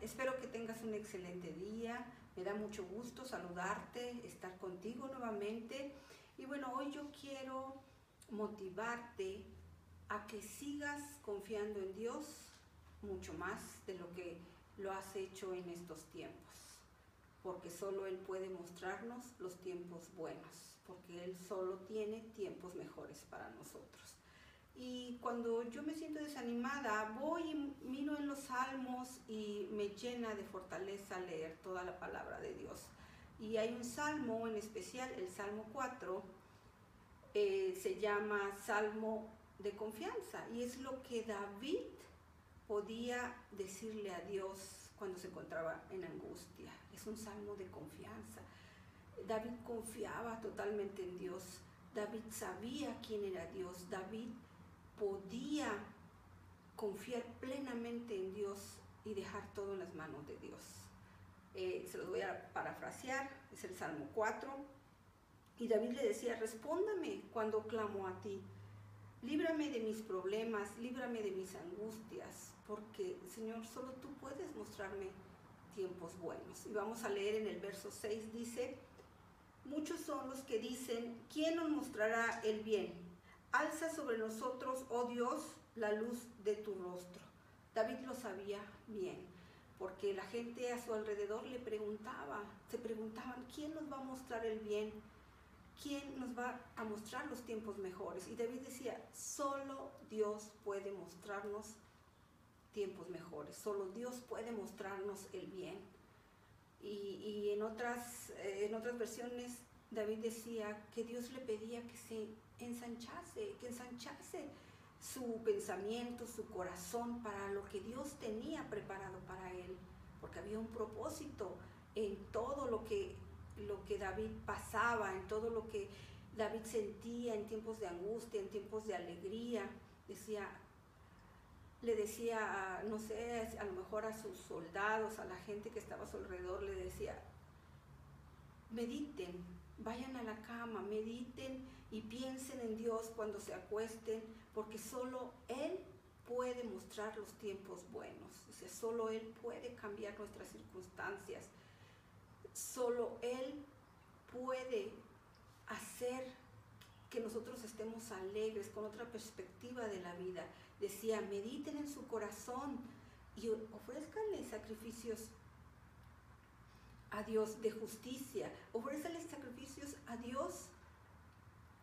Espero que tengas un excelente día. Me da mucho gusto saludarte, estar contigo nuevamente. Y bueno, hoy yo quiero motivarte a que sigas confiando en Dios mucho más de lo que lo has hecho en estos tiempos. Porque solo Él puede mostrarnos los tiempos buenos. Porque Él solo tiene tiempos mejores para nosotros. Y cuando yo me siento desanimada, voy y miro en los salmos y me llena de fortaleza leer toda la palabra de Dios. Y hay un salmo en especial, el Salmo 4, eh, se llama Salmo de confianza. Y es lo que David podía decirle a Dios cuando se encontraba en angustia. Es un salmo de confianza. David confiaba totalmente en Dios. David sabía quién era Dios. David podía confiar plenamente en Dios y dejar todo en las manos de Dios. Eh, se los voy a parafrasear, es el Salmo 4. Y David le decía, respóndame cuando clamo a ti. Líbrame de mis problemas, líbrame de mis angustias, porque Señor, solo tú puedes mostrarme tiempos buenos. Y vamos a leer en el verso 6, dice, muchos son los que dicen, ¿quién nos mostrará el bien? Alza sobre nosotros, oh Dios, la luz de tu rostro. David lo sabía bien, porque la gente a su alrededor le preguntaba, se preguntaban, ¿quién nos va a mostrar el bien? ¿Quién nos va a mostrar los tiempos mejores? Y David decía, solo Dios puede mostrarnos tiempos mejores, solo Dios puede mostrarnos el bien. Y, y en, otras, eh, en otras versiones David decía que Dios le pedía que se ensanchase, que ensanchase su pensamiento, su corazón para lo que Dios tenía preparado para él, porque había un propósito en todo lo que, lo que David pasaba, en todo lo que David sentía en tiempos de angustia, en tiempos de alegría. Decía, le decía, no sé, a lo mejor a sus soldados, a la gente que estaba a su alrededor, le decía, mediten, vayan a la cama, mediten y piensen en Dios cuando se acuesten, porque solo Él puede mostrar los tiempos buenos, o sea, solo Él puede cambiar nuestras circunstancias, solo Él puede hacer que nosotros estemos alegres, con otra perspectiva de la vida. Decía, mediten en su corazón y ofrezcanle sacrificios a Dios de justicia, ofrezcanle sacrificios a Dios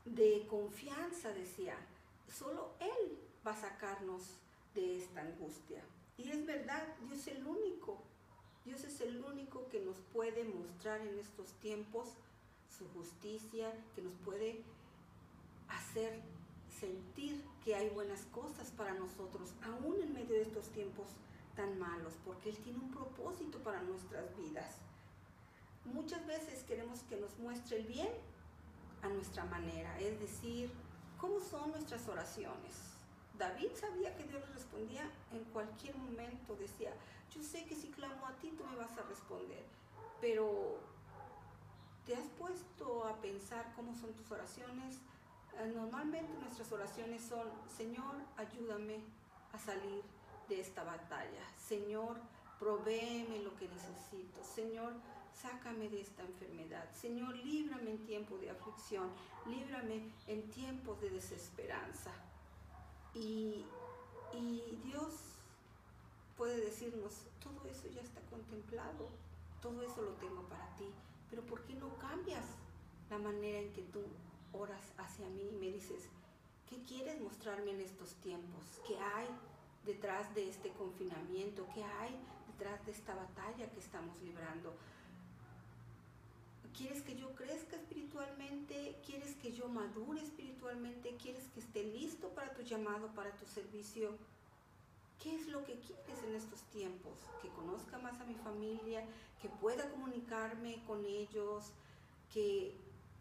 de confianza, decía, solo Él va a sacarnos de esta angustia. Y es verdad, Dios es el único, Dios es el único que nos puede mostrar en estos tiempos su justicia, que nos puede hacer sentir que hay buenas cosas para nosotros, aún en medio de estos tiempos tan malos, porque Él tiene un propósito para nuestras vidas. Muchas veces queremos que nos muestre el bien, a nuestra manera, es decir, cómo son nuestras oraciones. David sabía que Dios respondía en cualquier momento, decía, yo sé que si clamo a ti tú me vas a responder, pero ¿te has puesto a pensar cómo son tus oraciones? Eh, normalmente nuestras oraciones son, Señor, ayúdame a salir de esta batalla. Señor, provéeme lo que necesito. Señor, sácame de esta enfermedad. Señor, líbrame en tiempo de aflicción, líbrame en tiempos de desesperanza. Y, y Dios puede decirnos, todo eso ya está contemplado, todo eso lo tengo para ti, pero ¿por qué no cambias la manera en que tú oras hacia mí y me dices, ¿qué quieres mostrarme en estos tiempos? ¿Qué hay detrás de este confinamiento? ¿Qué hay detrás de esta batalla que estamos librando? ¿Quieres que yo crezca espiritualmente? ¿Quieres que yo madure espiritualmente? ¿Quieres que esté listo para tu llamado, para tu servicio? ¿Qué es lo que quieres en estos tiempos? Que conozca más a mi familia, que pueda comunicarme con ellos, que,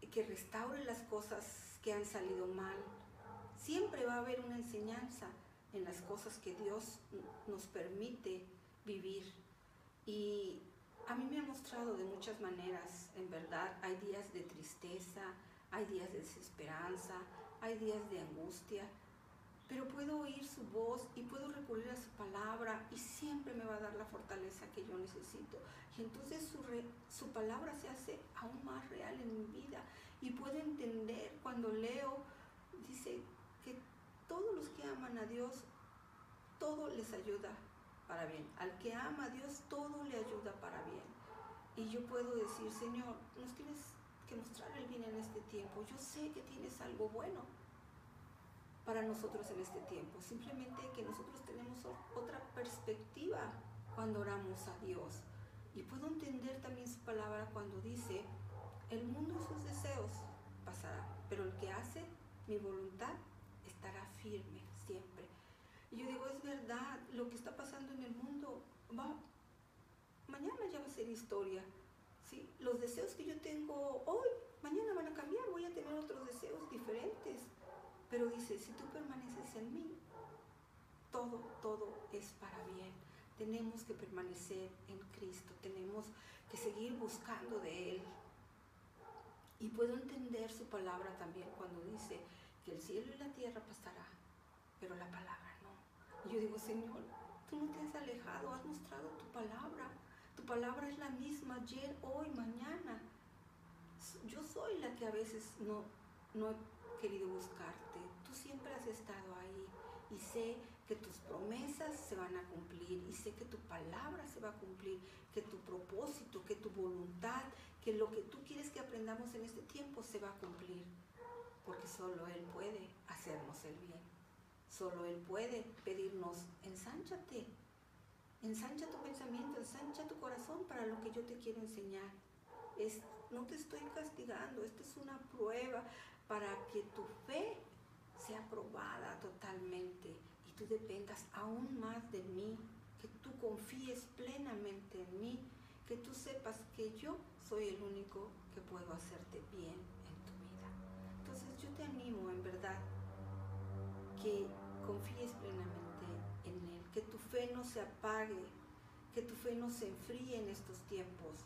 que restaure las cosas que han salido mal. Siempre va a haber una enseñanza en las cosas que Dios nos permite vivir. Y a mí me ha mostrado de muchas maneras, en verdad, hay días de tristeza, hay días de desesperanza, hay días de angustia, pero puedo oír su voz y puedo recurrir a su palabra y siempre me va a dar la fortaleza que yo necesito. Y entonces su, su palabra se hace aún real en mi vida y puedo entender cuando leo, dice que todos los que aman a Dios, todo les ayuda para bien. Al que ama a Dios, todo le ayuda para bien. Y yo puedo decir, Señor, nos tienes que mostrar el bien en este tiempo. Yo sé que tienes algo bueno para nosotros en este tiempo. Simplemente que nosotros tenemos otra perspectiva cuando oramos a Dios. Y puedo entender también su palabra cuando dice, el mundo y sus deseos pasará, pero el que hace mi voluntad estará firme siempre. Y yo digo, es verdad, lo que está pasando en el mundo va, mañana ya va a ser historia. ¿sí? Los deseos que yo tengo hoy, mañana van a cambiar, voy a tener otros deseos diferentes. Pero dice, si tú permaneces en mí, todo, todo es para bien. Tenemos que permanecer en Cristo, tenemos que seguir buscando de Él. Y puedo entender su palabra también cuando dice que el cielo y la tierra pasará, pero la palabra no. Y yo digo, Señor, tú no te has alejado, has mostrado tu palabra. Tu palabra es la misma ayer, hoy, mañana. Yo soy la que a veces no, no he querido buscarte. Tú siempre has estado ahí y sé que tus promesas se van a cumplir y sé que tu palabra se va a cumplir, que tu propósito, que tu voluntad, que lo que tú quieres que aprendamos en este tiempo se va a cumplir, porque solo Él puede hacernos el bien, solo Él puede pedirnos, ensánchate, ensancha tu pensamiento, ensancha tu corazón para lo que yo te quiero enseñar. Es, no te estoy castigando, esta es una prueba para que tu fe sea probada totalmente y tú dependas aún más de mí, que tú confíes plenamente en mí, que tú sepas que yo soy el único que puedo hacerte bien en tu vida. Entonces yo te animo en verdad que confíes plenamente en Él, que tu fe no se apague, que tu fe no se enfríe en estos tiempos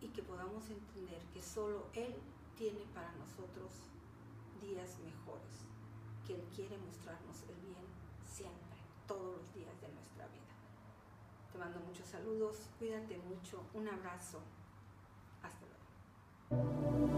y que podamos entender que solo Él tiene para nosotros días mejores, que Él quiere mostrarnos el bien siempre, todos los días de nuestra vida mando muchos saludos, cuídate mucho, un abrazo, hasta luego.